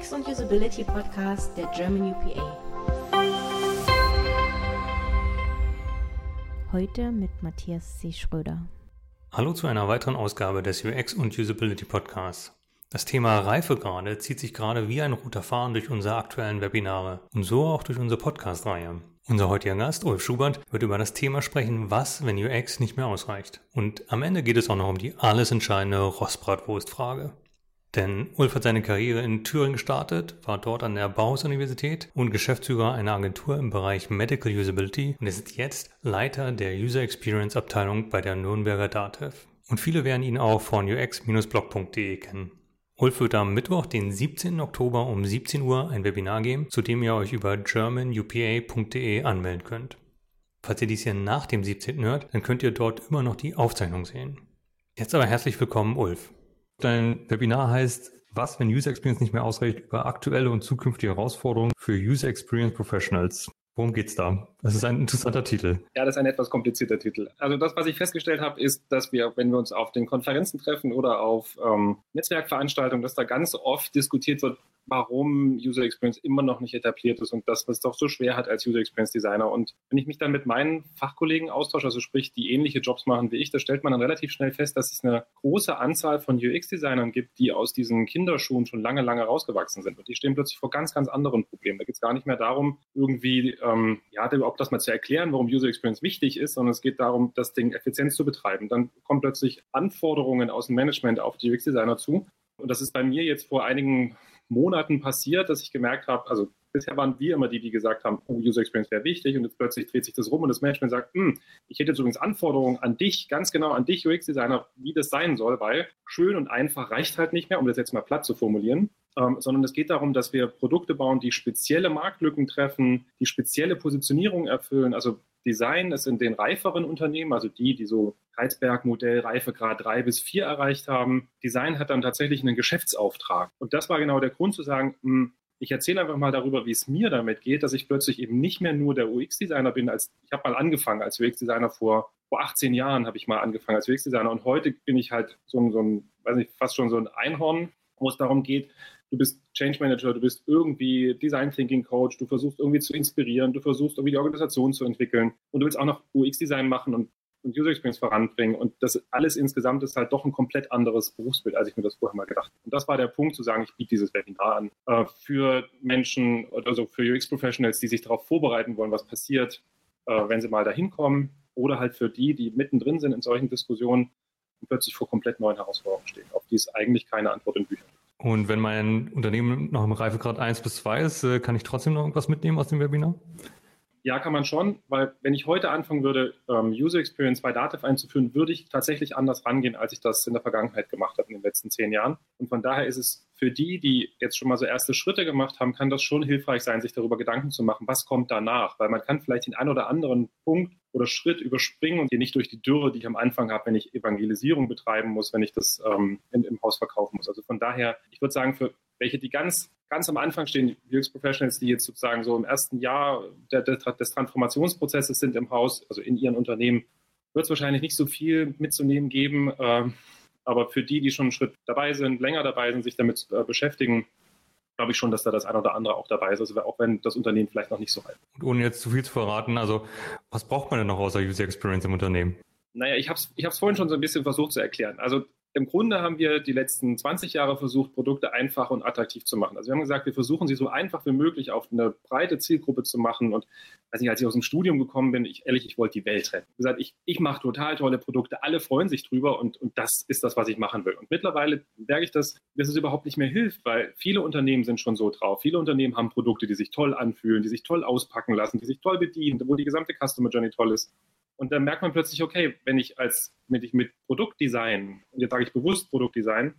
UX und Usability Podcast der German UPA. Heute mit Matthias C. Schröder. Hallo zu einer weiteren Ausgabe des UX und Usability Podcasts. Das Thema Reifegrade zieht sich gerade wie ein roter Faden durch unsere aktuellen Webinare und so auch durch unsere Podcast-Reihe. Unser heutiger Gast, Ulf Schubert, wird über das Thema sprechen, was, wenn UX nicht mehr ausreicht. Und am Ende geht es auch noch um die alles entscheidende Rostbratwurst-Frage. Denn Ulf hat seine Karriere in Thüringen gestartet, war dort an der Bauhaus-Universität und Geschäftsführer einer Agentur im Bereich Medical Usability und ist jetzt Leiter der User Experience Abteilung bei der Nürnberger DATEV. Und viele werden ihn auch von ux-blog.de kennen. Ulf wird am Mittwoch, den 17. Oktober um 17 Uhr ein Webinar geben, zu dem ihr euch über germanupa.de anmelden könnt. Falls ihr dies hier nach dem 17. hört, dann könnt ihr dort immer noch die Aufzeichnung sehen. Jetzt aber herzlich willkommen, Ulf. Dein Webinar heißt was, wenn User Experience nicht mehr ausreicht, über aktuelle und zukünftige Herausforderungen für User Experience Professionals. Worum geht's da? Das ist ein interessanter Titel. Ja, das ist ein etwas komplizierter Titel. Also das, was ich festgestellt habe, ist, dass wir, wenn wir uns auf den Konferenzen treffen oder auf ähm, Netzwerkveranstaltungen, dass da ganz oft diskutiert wird, warum User Experience immer noch nicht etabliert ist und das, was es doch so schwer hat als User Experience Designer. Und wenn ich mich dann mit meinen Fachkollegen austausche, also sprich, die ähnliche Jobs machen wie ich, da stellt man dann relativ schnell fest, dass es eine große Anzahl von UX-Designern gibt, die aus diesen Kinderschuhen schon lange, lange rausgewachsen sind. Und die stehen plötzlich vor ganz, ganz anderen Problemen. Da geht es gar nicht mehr darum, irgendwie, ähm, ja, überhaupt das mal zu erklären, warum User Experience wichtig ist, sondern es geht darum, das Ding effizient zu betreiben. Dann kommen plötzlich Anforderungen aus dem Management auf die UX-Designer zu. Und das ist bei mir jetzt vor einigen Monaten passiert, dass ich gemerkt habe, also bisher waren wir immer die, die gesagt haben, oh, User Experience wäre wichtig und jetzt plötzlich dreht sich das rum und das Management sagt, hm, ich hätte jetzt übrigens Anforderungen an dich, ganz genau an dich UX-Designer, wie das sein soll, weil schön und einfach reicht halt nicht mehr, um das jetzt mal platt zu formulieren, ähm, sondern es geht darum, dass wir Produkte bauen, die spezielle Marktlücken treffen, die spezielle Positionierung erfüllen, also Design ist in den reiferen Unternehmen, also die, die so Heizberg-Modell Reifegrad 3 bis 4 erreicht haben. Design hat dann tatsächlich einen Geschäftsauftrag. Und das war genau der Grund zu sagen, hm, ich erzähle einfach mal darüber, wie es mir damit geht, dass ich plötzlich eben nicht mehr nur der UX-Designer bin. Als, ich habe mal angefangen als UX-Designer vor, vor 18 Jahren habe ich mal angefangen als UX-Designer und heute bin ich halt so so ein, weiß nicht, fast schon so ein Einhorn, wo es darum geht, du bist Change Manager, du bist irgendwie Design Thinking Coach, du versuchst irgendwie zu inspirieren, du versuchst irgendwie die Organisation zu entwickeln und du willst auch noch UX-Design machen und, und User Experience voranbringen. Und das alles insgesamt ist halt doch ein komplett anderes Berufsbild, als ich mir das vorher mal gedacht habe. Und das war der Punkt zu sagen, ich biete dieses Webinar an äh, für Menschen, also für UX-Professionals, die sich darauf vorbereiten wollen, was passiert, äh, wenn sie mal dahin kommen oder halt für die, die mittendrin sind in solchen Diskussionen und plötzlich vor komplett neuen Herausforderungen stehen, auf die es eigentlich keine Antwort in Büchern gibt. Und wenn mein Unternehmen noch im Reifegrad 1 bis 2 ist, äh, kann ich trotzdem noch irgendwas mitnehmen aus dem Webinar? Ja, kann man schon, weil wenn ich heute anfangen würde, ähm, User Experience bei Dativ einzuführen, würde ich tatsächlich anders rangehen, als ich das in der Vergangenheit gemacht habe in den letzten zehn Jahren. Und von daher ist es für die, die jetzt schon mal so erste Schritte gemacht haben, kann das schon hilfreich sein, sich darüber Gedanken zu machen, was kommt danach, weil man kann vielleicht den einen oder anderen Punkt oder Schritt überspringen und hier nicht durch die Dürre, die ich am Anfang habe, wenn ich Evangelisierung betreiben muss, wenn ich das ähm, in, im Haus verkaufen muss. Also von daher, ich würde sagen, für welche, die ganz, ganz am Anfang stehen, UX Professionals, die jetzt sozusagen so im ersten Jahr der, der, des Transformationsprozesses sind im Haus, also in ihren Unternehmen, wird es wahrscheinlich nicht so viel mitzunehmen geben. Äh, aber für die, die schon einen Schritt dabei sind, länger dabei sind, sich damit äh, beschäftigen, glaube ich schon, dass da das ein oder andere auch dabei ist, also auch wenn das Unternehmen vielleicht noch nicht so alt ist. Und ohne jetzt zu viel zu verraten, also was braucht man denn noch außer User Experience im Unternehmen? Naja, ich habe es ich vorhin schon so ein bisschen versucht zu erklären. Also im Grunde haben wir die letzten 20 Jahre versucht, Produkte einfach und attraktiv zu machen. Also wir haben gesagt, wir versuchen sie so einfach wie möglich auf eine breite Zielgruppe zu machen. Und weiß nicht, als ich aus dem Studium gekommen bin, ich ehrlich, ich wollte die Welt retten. Ich gesagt, ich, ich mache total tolle Produkte, alle freuen sich drüber und, und das ist das, was ich machen will. Und mittlerweile merke ich, dass, dass es überhaupt nicht mehr hilft, weil viele Unternehmen sind schon so drauf. Viele Unternehmen haben Produkte, die sich toll anfühlen, die sich toll auspacken lassen, die sich toll bedienen, wo die gesamte Customer Journey toll ist. Und dann merkt man plötzlich, okay, wenn ich als wenn ich mit Produktdesign, und jetzt sage ich bewusst Produktdesign,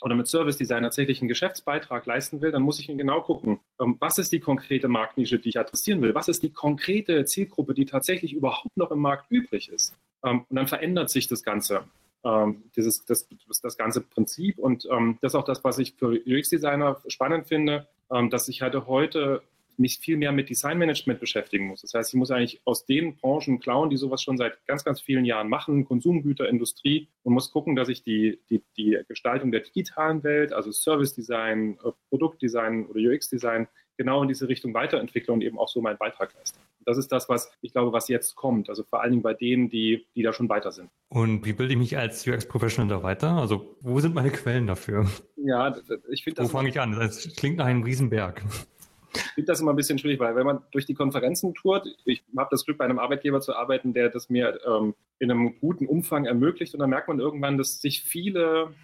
oder mit Service Design tatsächlich einen Geschäftsbeitrag leisten will, dann muss ich mir genau gucken, ähm, was ist die konkrete Marktnische, die ich adressieren will? Was ist die konkrete Zielgruppe, die tatsächlich überhaupt noch im Markt übrig ist? Ähm, und dann verändert sich das Ganze, ähm, dieses, das, das ganze Prinzip. Und das ist auch das, was ich für UX-Designer spannend finde, dass ich hatte heute mich viel mehr mit Designmanagement beschäftigen muss. Das heißt, ich muss eigentlich aus den Branchen klauen, die sowas schon seit ganz, ganz vielen Jahren machen, Konsumgüter, Industrie, und muss gucken, dass ich die, die, die Gestaltung der digitalen Welt, also Service Design, äh, Produktdesign oder UX Design, genau in diese Richtung weiterentwickle und eben auch so meinen Beitrag leiste. Das ist das, was ich glaube, was jetzt kommt. Also vor allen Dingen bei denen, die, die da schon weiter sind. Und wie bilde ich mich als UX-Professional da weiter? Also wo sind meine Quellen dafür? Ja, ich finde das. Wo fange ich an? Das klingt nach einem Riesenberg. Finde das immer ein bisschen schwierig, weil wenn man durch die Konferenzen tourt, ich habe das Glück, bei einem Arbeitgeber zu arbeiten, der das mir ähm, in einem guten Umfang ermöglicht und dann merkt man irgendwann, dass sich viele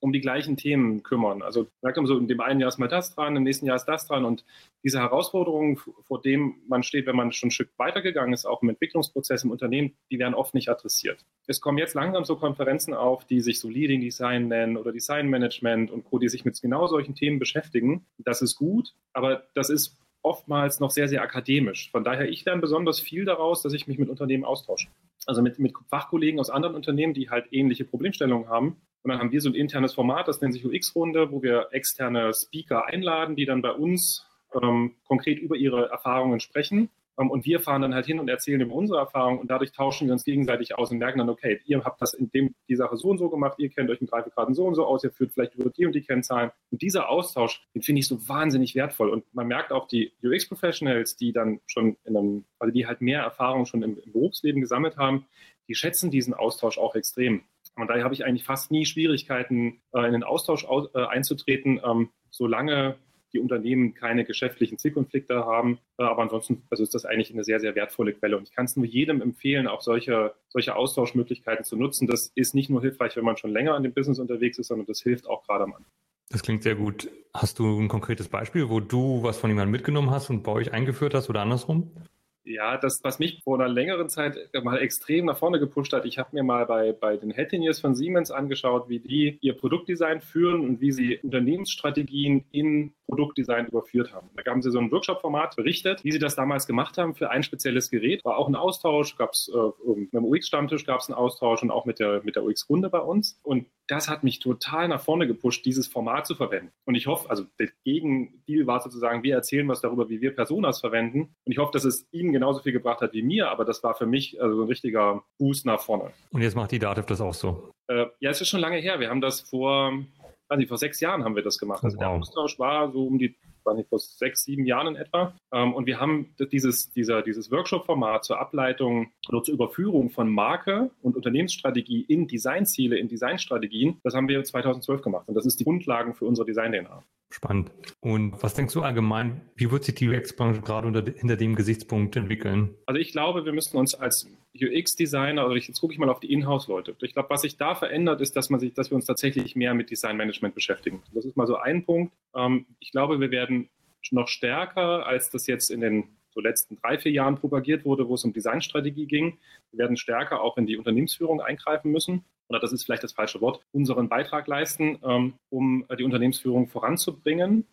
um die gleichen Themen kümmern. Also da kommt so in dem einen Jahr ist mal das dran, im nächsten Jahr ist das dran und diese Herausforderungen, vor dem man steht, wenn man schon ein Stück weitergegangen ist, auch im Entwicklungsprozess im Unternehmen, die werden oft nicht adressiert. Es kommen jetzt langsam so Konferenzen auf, die sich so Leading Design nennen oder Design Management und Co., die sich mit genau solchen Themen beschäftigen. Das ist gut, aber das ist oftmals noch sehr, sehr akademisch. Von daher, ich lerne besonders viel daraus, dass ich mich mit Unternehmen austausche. Also mit, mit Fachkollegen aus anderen Unternehmen, die halt ähnliche Problemstellungen haben und dann haben wir so ein internes Format, das nennt sich UX-Runde, wo wir externe Speaker einladen, die dann bei uns ähm, konkret über ihre Erfahrungen sprechen. Ähm, und wir fahren dann halt hin und erzählen über unsere Erfahrungen und dadurch tauschen wir uns gegenseitig aus und merken dann, okay, ihr habt das in dem, die Sache so und so gemacht, ihr kennt euch mit Reifegraden so und so aus, ihr führt vielleicht über die und die Kennzahlen. Und dieser Austausch, den finde ich so wahnsinnig wertvoll. Und man merkt auch die UX-Professionals, die dann schon in einem, also die halt mehr Erfahrung schon im, im Berufsleben gesammelt haben, die schätzen diesen Austausch auch extrem. Und daher habe ich eigentlich fast nie Schwierigkeiten, äh, in den Austausch äh, einzutreten, ähm, solange die Unternehmen keine geschäftlichen Zielkonflikte haben. Äh, aber ansonsten also ist das eigentlich eine sehr, sehr wertvolle Quelle. Und ich kann es nur jedem empfehlen, auch solche, solche Austauschmöglichkeiten zu nutzen. Das ist nicht nur hilfreich, wenn man schon länger in dem Business unterwegs ist, sondern das hilft auch gerade am Anfang. Das klingt sehr gut. Hast du ein konkretes Beispiel, wo du was von jemandem mitgenommen hast und bei euch eingeführt hast oder andersrum? Ja, das, was mich vor einer längeren Zeit mal extrem nach vorne gepusht hat, ich habe mir mal bei, bei den Head Engineers von Siemens angeschaut, wie die ihr Produktdesign führen und wie sie Unternehmensstrategien in Produktdesign überführt haben. Da haben sie so ein Workshop-Format berichtet, wie sie das damals gemacht haben für ein spezielles Gerät. War auch ein Austausch, gab es äh, mit dem UX-Stammtisch gab es einen Austausch und auch mit der, mit der UX-Runde bei uns. Und das hat mich total nach vorne gepusht, dieses Format zu verwenden. Und ich hoffe, also der Gegendeal war sozusagen, wir erzählen was darüber, wie wir Personas verwenden. Und ich hoffe, dass es ihnen genauso viel gebracht hat wie mir, aber das war für mich also ein richtiger Boost nach vorne. Und jetzt macht die Dativ das auch so? Äh, ja, es ist schon lange her. Wir haben das vor weiß nicht, vor sechs Jahren haben wir das gemacht. Also wow. der Austausch war so um die, weiß nicht, vor sechs, sieben Jahren in etwa. Ähm, und wir haben dieses, dieser, dieses Workshop-Format zur Ableitung oder zur Überführung von Marke und Unternehmensstrategie in Designziele, in Designstrategien, das haben wir 2012 gemacht. Und das ist die Grundlagen für unsere Design-DNA. Spannend. Und was denkst du allgemein, wie wird sich die UX-Branche gerade unter, hinter dem Gesichtspunkt entwickeln? Also ich glaube, wir müssen uns als UX-Designer, oder jetzt gucke ich mal auf die Inhouse-Leute. Ich glaube, was sich da verändert, ist, dass man sich, dass wir uns tatsächlich mehr mit Design-Management beschäftigen. Das ist mal so ein Punkt. Ähm, ich glaube, wir werden noch stärker, als das jetzt in den so letzten drei, vier Jahren propagiert wurde, wo es um Designstrategie ging. Wir werden stärker auch in die Unternehmensführung eingreifen müssen oder das ist vielleicht das falsche Wort, unseren Beitrag leisten, ähm, um die Unternehmensführung voranzubringen,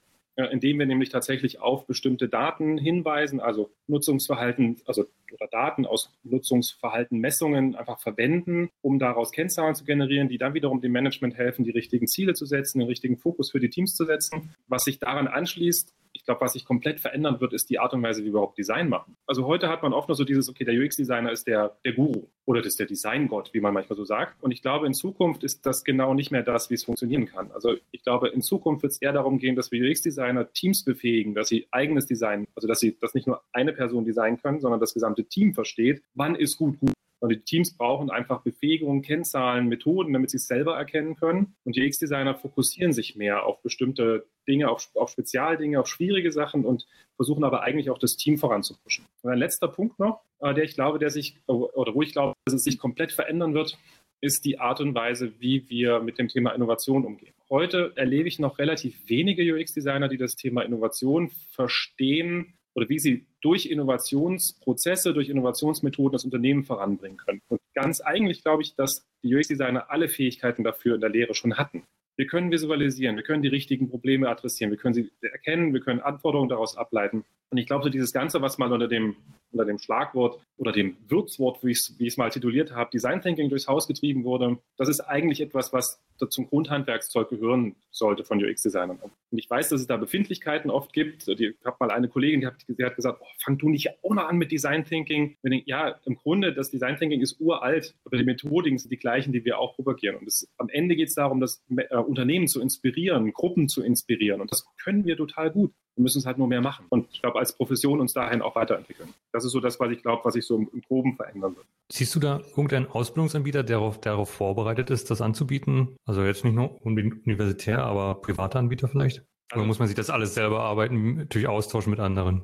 indem wir nämlich tatsächlich auf bestimmte Daten hinweisen, also Nutzungsverhalten, also oder Daten aus Nutzungsverhalten, Messungen einfach verwenden, um daraus Kennzahlen zu generieren, die dann wiederum dem Management helfen, die richtigen Ziele zu setzen, den richtigen Fokus für die Teams zu setzen. Was sich daran anschließt, glaube, was sich komplett verändern wird, ist die Art und Weise, wie wir überhaupt Design machen. Also heute hat man oft nur so dieses, okay, der UX-Designer ist der, der Guru oder das ist der Designgott, wie man manchmal so sagt. Und ich glaube, in Zukunft ist das genau nicht mehr das, wie es funktionieren kann. Also ich glaube, in Zukunft wird es eher darum gehen, dass wir UX-Designer Teams befähigen, dass sie eigenes Design, also dass sie das nicht nur eine Person designen können, sondern das gesamte Team versteht, wann ist gut gut. Und die Teams brauchen einfach Befähigungen, Kennzahlen, Methoden, damit sie es selber erkennen können. Und die X-Designer fokussieren sich mehr auf bestimmte Dinge, auf, auf Spezialdinge, auf schwierige Sachen und versuchen aber eigentlich auch das Team voranzupushen. Und ein letzter Punkt noch, äh, der ich glaube, der sich, oder wo ich glaube, dass es sich komplett verändern wird, ist die Art und Weise, wie wir mit dem Thema Innovation umgehen. Heute erlebe ich noch relativ wenige UX-Designer, die das Thema Innovation verstehen oder wie sie durch Innovationsprozesse, durch Innovationsmethoden das Unternehmen voranbringen können. Und ganz eigentlich glaube ich, dass die UX-Designer alle Fähigkeiten dafür in der Lehre schon hatten. Wir können visualisieren, wir können die richtigen Probleme adressieren, wir können sie erkennen, wir können Anforderungen daraus ableiten. Und ich glaube, so dieses Ganze, was mal unter dem unter dem Schlagwort oder dem Würzwort, wie ich es mal tituliert habe, Design Thinking durchs Haus getrieben wurde. Das ist eigentlich etwas, was zum Grundhandwerkszeug gehören sollte von UX-Designern. Und ich weiß, dass es da Befindlichkeiten oft gibt. Ich habe mal eine Kollegin, die hat, die hat gesagt, oh, fang du nicht auch noch an mit Design Thinking. Ich, ja, im Grunde, das Design Thinking ist uralt, aber die Methodiken sind die gleichen, die wir auch propagieren. Und es, am Ende geht es darum, das äh, Unternehmen zu inspirieren, Gruppen zu inspirieren. Und das können wir total gut. Wir müssen es halt nur mehr machen. Und ich glaube, als Profession uns dahin auch weiterentwickeln. Das ist so das, was ich glaube, was sich so im, im Groben verändern wird. Siehst du da irgendeinen Ausbildungsanbieter, der darauf, darauf vorbereitet ist, das anzubieten? Also jetzt nicht nur universitär, aber private Anbieter vielleicht? Oder also muss man sich das alles selber arbeiten, durch Austausch mit anderen?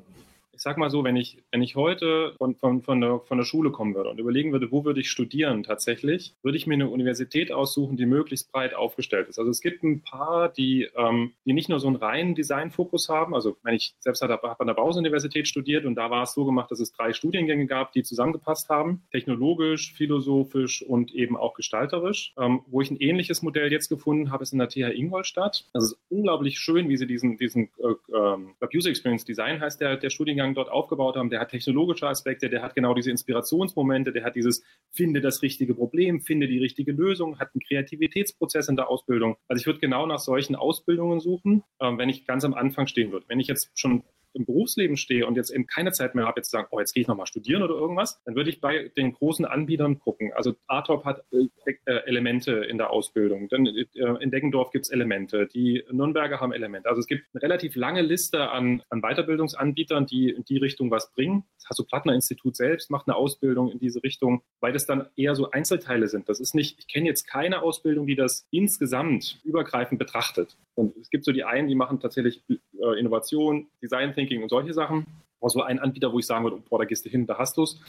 Sag mal so, wenn ich, wenn ich heute von, von, von, der, von der Schule kommen würde und überlegen würde, wo würde ich studieren tatsächlich, würde ich mir eine Universität aussuchen, die möglichst breit aufgestellt ist. Also es gibt ein paar, die, ähm, die nicht nur so einen reinen Designfokus haben. Also wenn ich selbst habe hab an der Bauhaus-Universität studiert und da war es so gemacht, dass es drei Studiengänge gab, die zusammengepasst haben. Technologisch, philosophisch und eben auch gestalterisch. Ähm, wo ich ein ähnliches Modell jetzt gefunden habe, ist in der TH Ingolstadt. Das ist unglaublich schön, wie sie diesen, diesen äh, äh, User Experience Design heißt der, der Studiengang Studiengang dort aufgebaut haben, der hat technologische Aspekte, der hat genau diese Inspirationsmomente, der hat dieses finde das richtige Problem, finde die richtige Lösung, hat einen Kreativitätsprozess in der Ausbildung. Also ich würde genau nach solchen Ausbildungen suchen, äh, wenn ich ganz am Anfang stehen würde. Wenn ich jetzt schon im Berufsleben stehe und jetzt eben keine Zeit mehr habe, jetzt zu sagen, oh, jetzt gehe ich nochmal studieren oder irgendwas, dann würde ich bei den großen Anbietern gucken. Also Artop hat äh, äh, Elemente in der Ausbildung. Dann äh, in Deggendorf gibt es Elemente. Die Nürnberger haben Elemente. Also es gibt eine relativ lange Liste an, an Weiterbildungsanbietern, die in die Richtung was bringen. Das Hasso-Plattner-Institut selbst macht eine Ausbildung in diese Richtung, weil das dann eher so Einzelteile sind. Das ist nicht, ich kenne jetzt keine Ausbildung, die das insgesamt übergreifend betrachtet. Und es gibt so die einen, die machen tatsächlich äh, Innovation, Design Thinking und solche Sachen. Also ein Anbieter, wo ich sagen würde, boah, da gehst du hin, da hast du es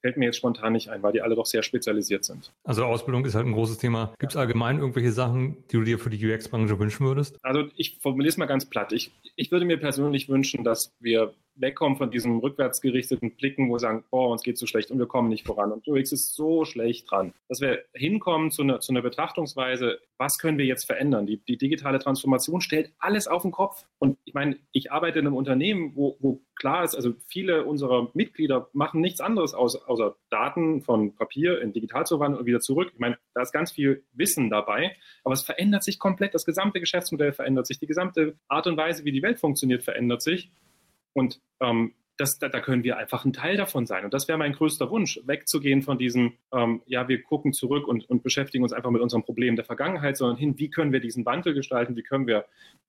fällt mir jetzt spontan nicht ein, weil die alle doch sehr spezialisiert sind. Also Ausbildung ist halt ein großes Thema. Gibt es allgemein irgendwelche Sachen, die du dir für die UX-Branche wünschen würdest? Also ich formuliere es mal ganz platt. Ich, ich würde mir persönlich wünschen, dass wir wegkommen von diesem rückwärtsgerichteten Blicken, wo wir sagen, oh, uns geht so schlecht und wir kommen nicht voran und UX ist so schlecht dran. Dass wir hinkommen zu einer, zu einer Betrachtungsweise, was können wir jetzt verändern? Die, die digitale Transformation stellt alles auf den Kopf. Und ich meine, ich arbeite in einem Unternehmen, wo, wo klar ist, also viele unserer Mitglieder machen nichts anderes außer, außer Daten von Papier in digital zu wandeln und wieder zurück. Ich meine, da ist ganz viel Wissen dabei, aber es verändert sich komplett. Das gesamte Geschäftsmodell verändert sich, die gesamte Art und Weise, wie die Welt funktioniert, verändert sich. Und ähm, das, da, da, können wir einfach ein Teil davon sein. Und das wäre mein größter Wunsch, wegzugehen von diesem, ähm, ja, wir gucken zurück und, und beschäftigen uns einfach mit unserem Problem der Vergangenheit, sondern hin, wie können wir diesen Wandel gestalten, wie können wir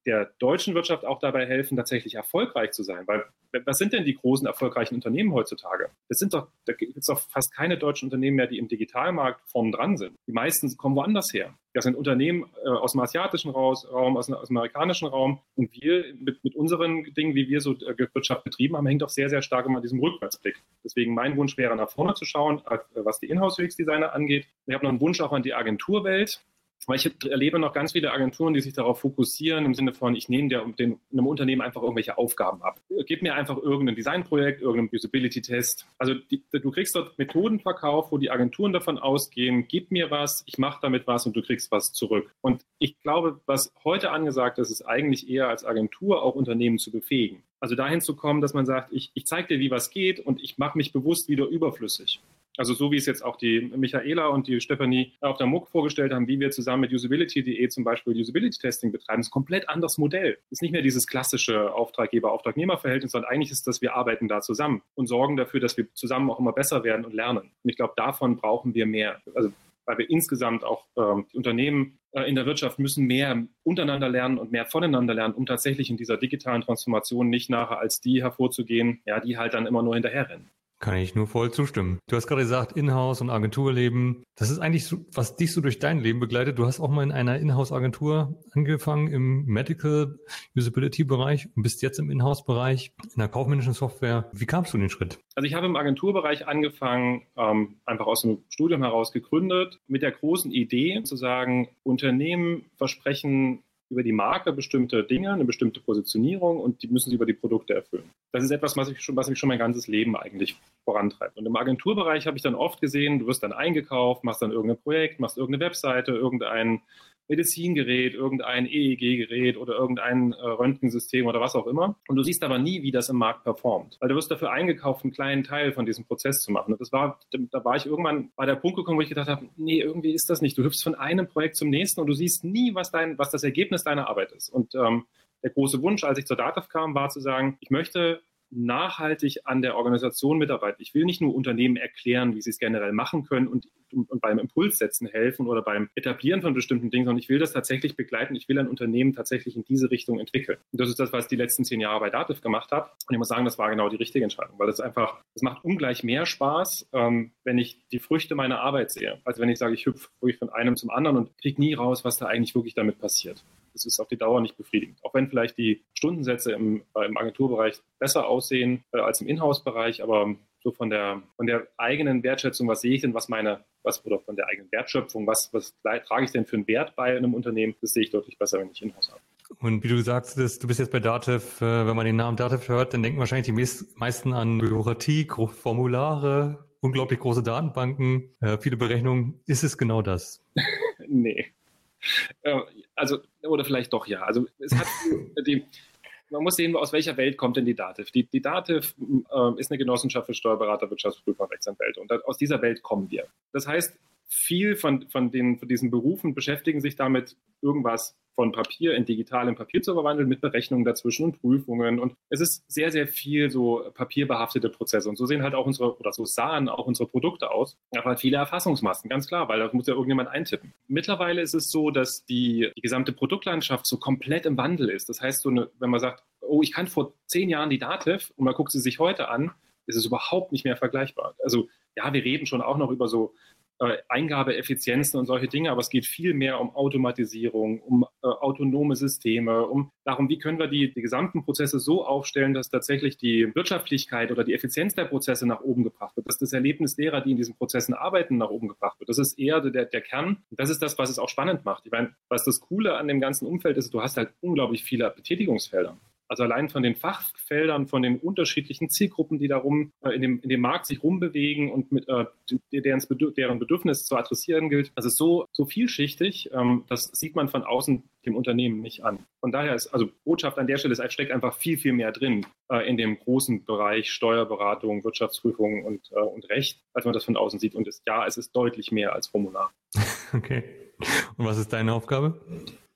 der deutschen Wirtschaft auch dabei helfen, tatsächlich erfolgreich zu sein. Weil was sind denn die großen erfolgreichen Unternehmen heutzutage? Das sind doch, da gibt es doch fast keine deutschen Unternehmen mehr, die im Digitalmarkt vorn dran sind. Die meisten kommen woanders her. Das sind Unternehmen äh, aus dem asiatischen Raum, aus, dem amerikanischen Raum. Und wir mit, mit unseren Dingen, wie wir so äh, Wirtschaft betrieben haben, hängt doch sehr, sehr stark immer an diesem Rückwärtsblick. Deswegen mein Wunsch wäre, nach vorne zu schauen, äh, was die Inhouse-UX-Designer angeht. Ich habe noch einen Wunsch auch an die Agenturwelt. Weil ich erlebe noch ganz viele Agenturen, die sich darauf fokussieren, im Sinne von, ich nehme der, dem, einem Unternehmen einfach irgendwelche Aufgaben ab. Gib mir einfach irgendein Designprojekt, irgendeinen Usability-Test. Also die, du kriegst dort Methoden verkauft, wo die Agenturen davon ausgehen, gib mir was, ich mache damit was und du kriegst was zurück. Und ich glaube, was heute angesagt ist, ist eigentlich eher als Agentur auch Unternehmen zu befähigen. Also dahin zu kommen, dass man sagt, ich, ich zeige dir, wie was geht und ich mache mich bewusst wieder überflüssig. Also so wie es jetzt auch die Michaela und die Stefanie auf der MOOC vorgestellt haben, wie wir zusammen mit Usability.de zum Beispiel Usability-Testing betreiben, ist ein komplett anderes Modell. Ist nicht mehr dieses klassische Auftraggeber-Auftragnehmer-Verhältnis, sondern eigentlich ist das, wir arbeiten da zusammen und sorgen dafür, dass wir zusammen auch immer besser werden und lernen. Und ich glaube, davon brauchen wir mehr. Also weil wir insgesamt auch ähm, die Unternehmen äh, in der Wirtschaft müssen mehr untereinander lernen und mehr voneinander lernen, um tatsächlich in dieser digitalen Transformation nicht nachher als die hervorzugehen, ja, die halt dann immer nur hinterherrennen. Kann ich nur voll zustimmen. Du hast gerade gesagt, Inhouse und Agenturleben. Das ist eigentlich so, was dich so durch dein Leben begleitet. Du hast auch mal in einer Inhouse-Agentur angefangen im Medical Usability-Bereich und bist jetzt im Inhouse-Bereich in der kaufmännischen Software. Wie kamst du in den Schritt? Also ich habe im Agenturbereich angefangen, ähm, einfach aus dem Studium heraus gegründet, mit der großen Idee zu sagen, Unternehmen versprechen über die Marke bestimmte Dinge, eine bestimmte Positionierung und die müssen sie über die Produkte erfüllen. Das ist etwas, was, ich schon, was mich schon mein ganzes Leben eigentlich vorantreibt. Und im Agenturbereich habe ich dann oft gesehen, du wirst dann eingekauft, machst dann irgendein Projekt, machst irgendeine Webseite, irgendein Medizingerät, irgendein EEG-Gerät oder irgendein äh, Röntgensystem oder was auch immer. Und du siehst aber nie, wie das im Markt performt. Weil du wirst dafür eingekauft, einen kleinen Teil von diesem Prozess zu machen. Und das war, da war ich irgendwann bei der Punkt gekommen, wo ich gedacht habe, nee, irgendwie ist das nicht. Du hüpfst von einem Projekt zum nächsten und du siehst nie, was dein, was das Ergebnis deiner Arbeit ist. Und ähm, der große Wunsch, als ich zur DATEV kam, war zu sagen, ich möchte nachhaltig an der Organisation mitarbeiten. Ich will nicht nur Unternehmen erklären, wie sie es generell machen können und, und, beim Impulssetzen helfen oder beim Etablieren von bestimmten Dingen, sondern ich will das tatsächlich begleiten. Ich will ein Unternehmen tatsächlich in diese Richtung entwickeln. Und das ist das, was ich die letzten zehn Jahre bei Dativ gemacht habe. Und ich muss sagen, das war genau die richtige Entscheidung, weil es einfach, es macht ungleich mehr Spaß, ähm, wenn ich die Früchte meiner Arbeit sehe, als wenn ich sage, ich hüpfe ruhig von einem zum anderen und kriege nie raus, was da eigentlich wirklich damit passiert das ist auf die Dauer nicht befriedigend. Auch wenn vielleicht die Stundensätze im, äh, im Agenturbereich besser aussehen äh, als im Inhouse-Bereich, aber so von der, von der eigenen Wertschätzung, was sehe ich denn, was meine, was, oder von der eigenen Wertschöpfung, was, was trage ich denn für einen Wert bei einem Unternehmen, das sehe ich deutlich besser, wenn ich Inhouse habe. Und wie du sagst, du bist jetzt bei Dativ, äh, wenn man den Namen Dativ hört, dann denken wahrscheinlich die meisten an Bürokratie, Formulare, unglaublich große Datenbanken, viele Berechnungen. Ist es genau das? nee. Also, oder vielleicht doch ja. Also es hat die, man muss sehen, aus welcher Welt kommt denn die DATEV. Die, die DATEV äh, ist eine Genossenschaft für Steuerberater, Wirtschaftsprüfer und Rechtsanwälte. Und aus dieser Welt kommen wir. Das heißt, viel von, von, den, von diesen Berufen beschäftigen sich damit, irgendwas von Papier in digital in Papier zu verwandeln mit Berechnungen dazwischen und Prüfungen. Und es ist sehr, sehr viel so papierbehaftete Prozesse. Und so sehen halt auch unsere, oder so sahen auch unsere Produkte aus. Aber halt viele Erfassungsmasken, ganz klar, weil da muss ja irgendjemand eintippen. Mittlerweile ist es so, dass die, die gesamte Produktlandschaft so komplett im Wandel ist. Das heißt, so eine, wenn man sagt, oh, ich kann vor zehn Jahren die Dativ und man guckt sie sich heute an, ist es überhaupt nicht mehr vergleichbar. Also ja, wir reden schon auch noch über so äh, Eingabeeffizienzen und solche Dinge, aber es geht viel mehr um Automatisierung, um äh, autonome Systeme, um darum, wie können wir die, die gesamten Prozesse so aufstellen, dass tatsächlich die Wirtschaftlichkeit oder die Effizienz der Prozesse nach oben gebracht wird, dass das Erlebnis derer, die in diesen Prozessen arbeiten, nach oben gebracht wird. Das ist eher der, der Kern. Das ist das, was es auch spannend macht. Ich meine, was das Coole an dem ganzen Umfeld ist, du hast halt unglaublich viele Betätigungsfelder. Also allein von den Fachfeldern, von den unterschiedlichen Zielgruppen, die darum äh, in, dem, in dem Markt sich rumbewegen und mit äh, deren, deren Bedürfnis zu adressieren gilt. Ist so, so vielschichtig, ähm, das sieht man von außen dem Unternehmen nicht an. Von daher ist, also Botschaft an der Stelle ist, steckt einfach viel, viel mehr drin äh, in dem großen Bereich Steuerberatung, Wirtschaftsprüfung und, äh, und Recht, als man das von außen sieht. Und ist, ja, es ist deutlich mehr als Formular. Okay. Und was ist deine Aufgabe?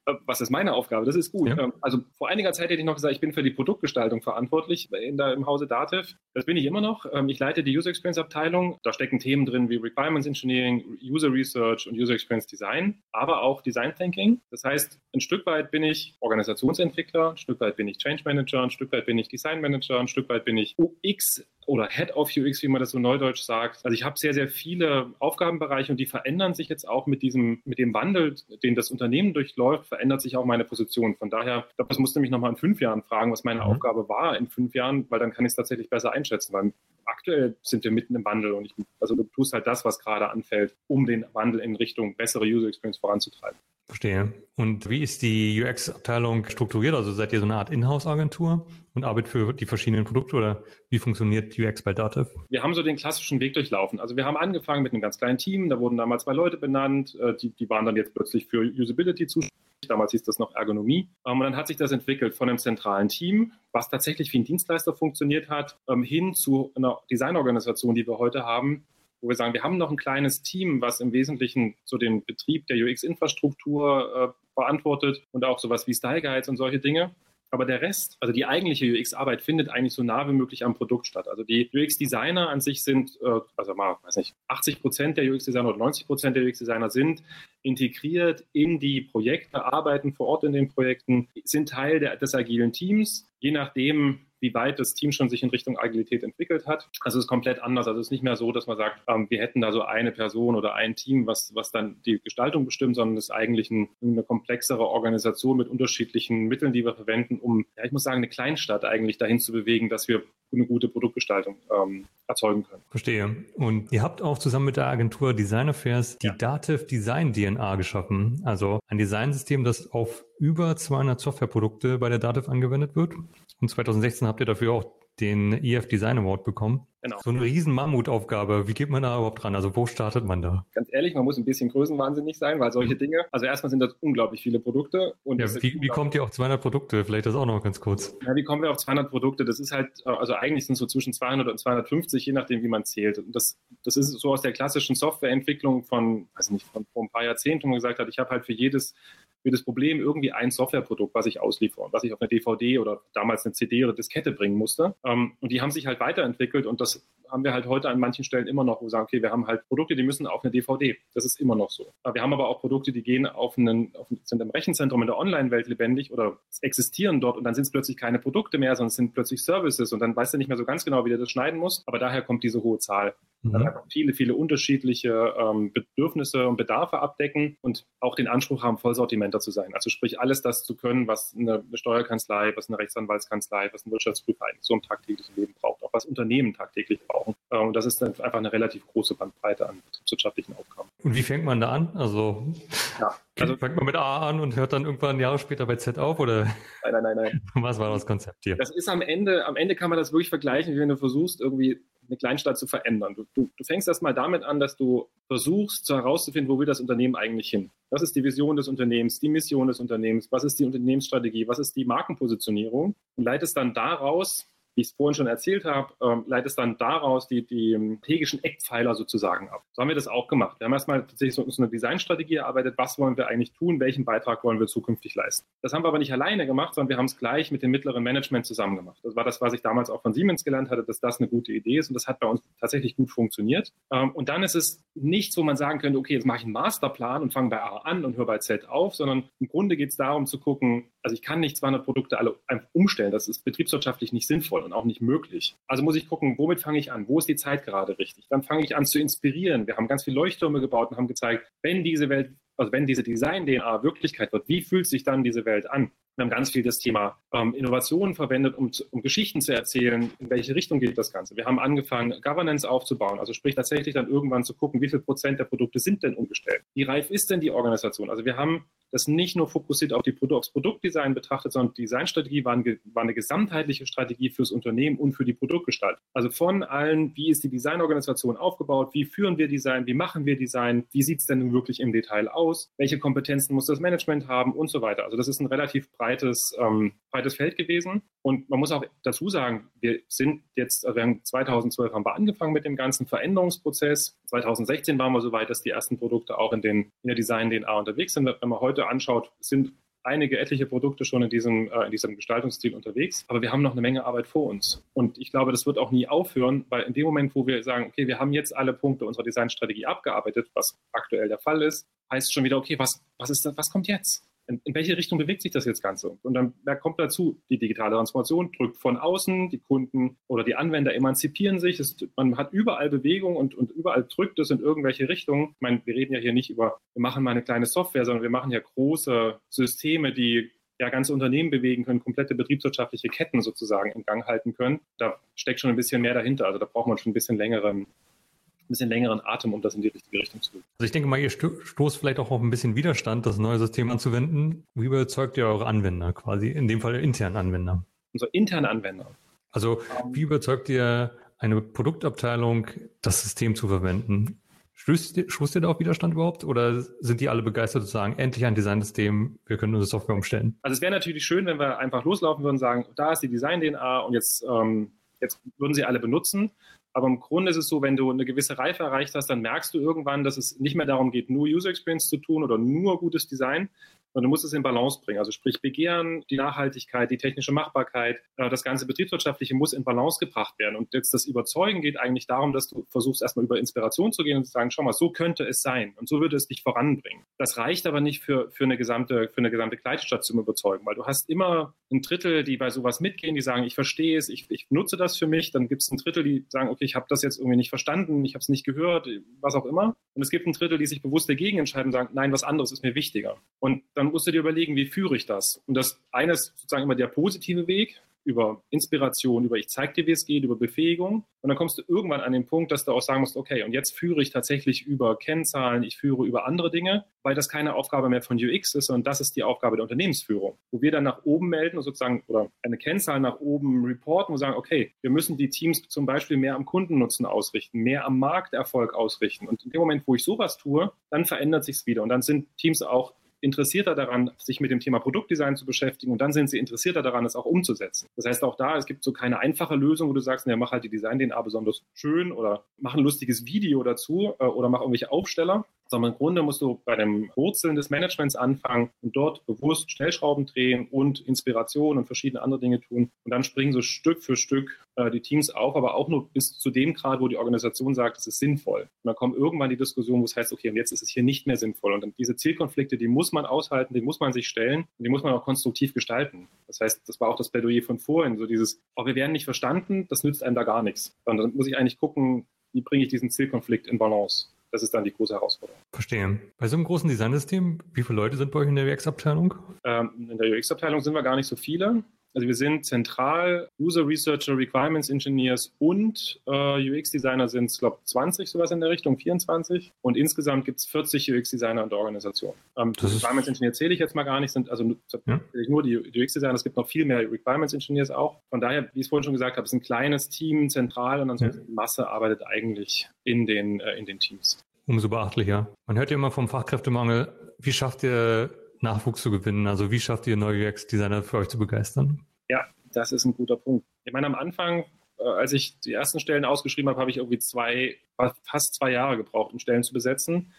Äh, was ist meine Aufgabe? Das ist gut. Ja. Ähm, also vor einiger Zeit hätte ich noch gesagt, ich bin für die Produktgestaltung verantwortlich in der, im Hause Dativ. Das bin ich immer noch. Ähm, ich leite die User Experience Abteilung. Da stecken Themen drin wie Requirements Engineering, User Research und User Experience Design, aber auch Design Thinking. Das heißt, ein Stück weit bin ich Organisationsentwickler, ein Stück weit bin ich Change Manager, ein Stück weit bin ich Design Manager, ein Stück weit bin ich UX oder Head of UX, wie man das so neudeutsch sagt. Also ich habe sehr, sehr viele Aufgabenbereiche und die verändern sich jetzt auch mit diesem, mit dem Wandel, den das Unternehmen durchläuft, verändert sich auch meine Position. Von daher, ich glaube, das musste mich nochmal in fünf Jahren fragen, was meine mhm. Aufgabe war in fünf Jahren, weil dann kann ich es tatsächlich besser einschätzen, weil aktuell sind wir mitten im Wandel und ich, also du tust halt das, was gerade anfällt, um den Wandel in Richtung bessere User Experience voranzutreiben. Verstehe. Und wie ist die UX-Abteilung strukturiert? Also seid ihr so eine Art Inhouse-Agentur und arbeitet für die verschiedenen Produkte oder wie funktioniert UX bei Dativ? Wir haben so den klassischen Weg durchlaufen. Also wir haben angefangen mit einem ganz kleinen Team, da wurden damals zwei Leute benannt, äh, die, die waren dann jetzt plötzlich für Usability zuständig. Damals hieß das noch Ergonomie. Ähm, und dann hat sich das entwickelt von einem zentralen Team, was tatsächlich wie ein Dienstleister funktioniert hat, ähm, hin zu einer Designorganisation, die wir heute haben, wo wir sagen, wir haben noch ein kleines Team, was im Wesentlichen so den Betrieb der UX-Infrastruktur äh, verantwortet und auch sowas wie Style Guides und solche Dinge. Aber der Rest, also die eigentliche UX-Arbeit, findet eigentlich so nah wie möglich am Produkt statt. Also die UX-Designer an sich sind, äh, also mal, weiß nicht, 80 Prozent der UX-Designer oder 90 Prozent der UX-Designer sind integriert in die Projekte, arbeiten vor Ort in den Projekten, sind Teil der, des agilen Teams. Je nachdem, wie weit das Team schon sich in Richtung Agilität entwickelt hat. Also es ist komplett anders. Also es ist nicht mehr so, dass man sagt, ähm, wir hätten da so eine Person oder ein Team, was, was dann die Gestaltung bestimmt, sondern es ist eigentlich ein, eine komplexere Organisation mit unterschiedlichen Mitteln, die wir verwenden, um, ja, ich muss sagen, eine Kleinstadt eigentlich dahin zu bewegen, dass wir eine gute Produktgestaltung ähm, erzeugen können. Verstehe. Und ihr habt auch zusammen mit der Agentur Design Affairs die ja. Dativ Design DNA geschaffen, also ein Designsystem, das auf über 200 Softwareprodukte bei der Dativ angewendet wird. Und 2016 habt ihr dafür auch den EF Design Award bekommen. Genau. So eine riesen Mammutaufgabe. Wie geht man da überhaupt dran? Also wo startet man da? Ganz ehrlich, man muss ein bisschen größenwahnsinnig sein, weil solche Dinge, also erstmal sind das unglaublich viele Produkte. Und ja, wie, wie kommt ihr auf 200 Produkte? Vielleicht das auch noch ganz kurz. Ja, wie kommen wir auf 200 Produkte? Das ist halt, also eigentlich sind es so zwischen 200 und 250, je nachdem, wie man zählt. Und das, das ist so aus der klassischen Softwareentwicklung von, weiß nicht, von vor ein paar Jahrzehnten, wo man gesagt hat, ich habe halt für jedes für das Problem irgendwie ein Softwareprodukt, was ich ausliefere und was ich auf eine DVD oder damals eine CD oder Diskette bringen musste. Ähm, und die haben sich halt weiterentwickelt und das haben wir halt heute an manchen Stellen immer noch, wo wir sagen, okay, wir haben halt Produkte, die müssen auf eine DVD. Das ist immer noch so. Wir haben aber auch Produkte, die gehen auf einen, auf, sind im Rechenzentrum in der Online-Welt lebendig oder existieren dort und dann sind es plötzlich keine Produkte mehr, sondern es sind plötzlich Services und dann weißt du nicht mehr so ganz genau, wie du das schneiden musst. Aber daher kommt diese hohe Zahl. Mhm. Einfach viele, viele unterschiedliche ähm, Bedürfnisse und Bedarfe abdecken und auch den Anspruch haben, Vollsortimenter zu sein. Also sprich alles das zu können, was eine, Steuerkanzlei, was eine Rechtsanwaltskanzlei, was ein Wirtschaftsprüfer eigentlich so im tagtäglichen Leben braucht, auch was Unternehmen tagtäglich brauchen. Äh, und das ist dann einfach eine relativ große Bandbreite an wirtschaftlichen Aufgaben. Und wie fängt man da an? Also, ja, also fängt man mit A an und hört dann irgendwann Jahre später bei Z auf oder? Nein, nein, nein, nein. Was war das Konzept hier? Das ist am Ende, am Ende kann man das wirklich vergleichen, wie wenn du versuchst, irgendwie eine Kleinstadt zu verändern. Du, du, du fängst erstmal damit an, dass du versuchst herauszufinden, wo will das Unternehmen eigentlich hin. Was ist die Vision des Unternehmens, die Mission des Unternehmens, was ist die Unternehmensstrategie, was ist die Markenpositionierung und leitest dann daraus wie ich es vorhin schon erzählt habe, ähm, leitest dann daraus die, die strategischen Eckpfeiler sozusagen ab. So haben wir das auch gemacht. Wir haben erstmal tatsächlich so eine Designstrategie erarbeitet, was wollen wir eigentlich tun, welchen Beitrag wollen wir zukünftig leisten. Das haben wir aber nicht alleine gemacht, sondern wir haben es gleich mit dem mittleren Management zusammen gemacht. Das war das, was ich damals auch von Siemens gelernt hatte, dass das eine gute Idee ist und das hat bei uns tatsächlich gut funktioniert. Ähm, und dann ist es nichts, wo man sagen könnte, okay, jetzt mache ich einen Masterplan und fange bei A an und höre bei Z auf, sondern im Grunde geht es darum zu gucken, also ich kann nicht 200 Produkte alle einfach umstellen, das ist betriebswirtschaftlich nicht sinnvoll und auch nicht möglich. Also muss ich gucken, womit fange ich an? Wo ist die Zeit gerade richtig? Dann fange ich an zu inspirieren. Wir haben ganz viele Leuchttürme gebaut und haben gezeigt, wenn diese Welt, also wenn diese Design-DNA Wirklichkeit wird, wie fühlt sich dann diese Welt an? Wir haben ganz viel das Thema ähm, Innovationen verwendet, um, um, Geschichten zu erzählen, in welche Richtung geht das Ganze. Wir haben angefangen, Governance aufzubauen, also sprich tatsächlich dann irgendwann zu gucken, wie viel Prozent der Produkte sind denn umgestellt. Wie reif ist denn die Organisation? Also wir haben das nicht nur fokussiert auf die Produ aufs Produktdesign betrachtet, sondern Designstrategie war, ein, war, eine gesamtheitliche Strategie fürs Unternehmen und für die Produktgestaltung. Also von allen, wie ist die Designorganisation aufgebaut, wie führen wir Design, wie machen wir Design, wie sieht es denn wirklich im Detail aus, welche Kompetenzen muss das Management haben und so weiter. Also das ist ein relativ breites, ähm, breites Feld gewesen. Und man muss auch dazu sagen, wir sind jetzt, also wir haben 2012 haben wir angefangen mit dem ganzen Veränderungsprozess. 2016 waren wir so weit, dass die ersten Produkte auch in, den, in der Design-DNA unterwegs sind. Wenn man heute anschaut, sind einige etliche Produkte schon in diesem, äh, in diesem Gestaltungsstil unterwegs, aber wir haben noch eine Menge Arbeit vor uns. Und ich glaube, das wird auch nie aufhören, weil in dem Moment, wo wir sagen, okay, wir haben jetzt alle Punkte unserer Designstrategie abgearbeitet, was aktuell der Fall ist, heißt schon wieder, okay, was, was, ist das, was kommt jetzt? In, in, welche Richtung bewegt sich das jetzt Ganze? Und dann kommt dazu, die digitale Transformation drückt von außen, die Kunden oder die Anwender emanzipieren sich, es, man hat überall Bewegung und, und überall drückt es in irgendwelche Richtungen. Ich meine, wir reden ja hier nicht über, wir machen mal eine kleine Software, sondern wir machen ja große Systeme, die ja ganze Unternehmen bewegen können, komplette betriebswirtschaftliche Ketten sozusagen in Gang halten können. Da steckt schon ein bisschen mehr dahinter. Also da braucht man schon ein bisschen längeren ein bisschen längeren Atem, um das in die richtige Richtung zu tun. Also ich denke mal, ihr stoßt vielleicht auch auf ein bisschen Widerstand, das neue System anzuwenden. Wie überzeugt ihr eure Anwender quasi, in dem Fall internen Anwender? Unsere internen Anwender. Also wie überzeugt ihr eine Produktabteilung, das System zu verwenden? Stößt, stoßt ihr da auf Widerstand überhaupt oder sind die alle begeistert zu sagen, endlich ein Designsystem, wir können unsere Software umstellen? Also es wäre natürlich schön, wenn wir einfach loslaufen würden und sagen, da ist die Design-DNA und jetzt, ähm, jetzt würden sie alle benutzen. Aber im Grunde ist es so, wenn du eine gewisse Reife erreicht hast, dann merkst du irgendwann, dass es nicht mehr darum geht, nur User Experience zu tun oder nur gutes Design, sondern du musst es in Balance bringen. Also sprich Begehren, die Nachhaltigkeit, die technische Machbarkeit, äh, das ganze Betriebswirtschaftliche muss in Balance gebracht werden. Und jetzt das Überzeugen geht eigentlich darum, dass du versuchst erstmal über Inspiration zu gehen und zu sagen, schau mal, so könnte es sein und so würde es dich voranbringen. Das reicht aber nicht für, für eine gesamte, für eine gesamte Kleidstadt zum Überzeugen, weil du hast immer ein Drittel, die bei sowas mitgehen, die sagen, ich verstehe es, ich, ich nutze das für mich. Dann gibt es ein Drittel, die sagen, okay, ich habe das jetzt irgendwie nicht verstanden, ich habe es nicht gehört, was auch immer. Und es gibt ein Drittel, die sich bewusst dagegen entscheiden und sagen, nein, was anderes ist mir wichtiger. Und dann musst du dir überlegen, wie führe ich das? Und das eine ist sozusagen immer der positive Weg, über Inspiration, über ich zeig dir, wie es geht, über Befähigung. Und dann kommst du irgendwann an den Punkt, dass du auch sagen musst, okay, und jetzt führe ich tatsächlich über Kennzahlen, ich führe über andere Dinge, weil das keine Aufgabe mehr von UX ist, sondern das ist die Aufgabe der Unternehmensführung, wo wir dann nach oben melden und sozusagen oder eine Kennzahl nach oben reporten und sagen, okay, wir müssen die Teams zum Beispiel mehr am Kundennutzen ausrichten, mehr am Markterfolg ausrichten. Und in dem Moment, wo ich sowas tue, dann verändert sich es wieder. Und dann sind Teams auch interessierter daran, sich mit dem Thema Produktdesign zu beschäftigen und dann sind sie interessierter daran, es auch umzusetzen. Das heißt, auch da, es gibt so keine einfache Lösung, wo du sagst, ja, mach halt die Design-DNA besonders schön oder mach ein lustiges Video dazu äh, oder mach irgendwelche Aufsteller, sondern im Grunde musst du bei dem Wurzeln des Managements anfangen und dort bewusst Stellschrauben drehen und Inspiration und verschiedene andere Dinge tun. Und dann springen so Stück für Stück äh, die Teams auf, aber auch nur bis zu dem Grad, wo die Organisation sagt, es ist sinnvoll. Und dann kommt irgendwann die Diskussion, wo es heißt, okay, und jetzt ist es hier nicht mehr sinnvoll. Und dann diese Zielkonflikte, die muss man aushalten, die muss man sich stellen und die muss man auch konstruktiv gestalten. Das heißt, das war auch das Plädoyer von vorhin, so dieses, oh, wir werden nicht verstanden, das nützt einem da gar nichts. Sondern dann muss ich eigentlich gucken, wie bringe ich diesen Zielkonflikt in Balance. Das ist dann die große Herausforderung. Verstehe. Bei so einem großen Designsystem, wie viele Leute sind bei euch in der UX-Abteilung? Ähm, in der UX-Abteilung sind wir gar nicht so viele. Also wir sind zentral User Researcher, Requirements Engineers und äh, UX-Designer sind es, glaube ich, 20, sowas in der Richtung, 24. Und insgesamt gibt es 40 UX-Designer in der Organisation. Ähm, Requirements Engineer zähle ich jetzt mal gar nicht, sind also ja. nur die UX-Designer, es gibt noch viel mehr Requirements Engineers auch. Von daher, wie ich es vorhin schon gesagt habe, ist ein kleines Team zentral und ansonsten ja. die Masse arbeitet eigentlich in den, äh, in den Teams. Umso beachtlicher. Man hört ja immer vom Fachkräftemangel. Wie schafft ihr Nachwuchs zu gewinnen? Also wie schafft ihr neue UX-Designer für euch zu begeistern? Ja, das ist ein guter Punkt. Ich meine, am Anfang, äh, als ich die ersten Stellen ausgeschrieben habe, habe ich irgendwie zwei, fast zwei Jahre gebraucht, um Stellen zu besetzen.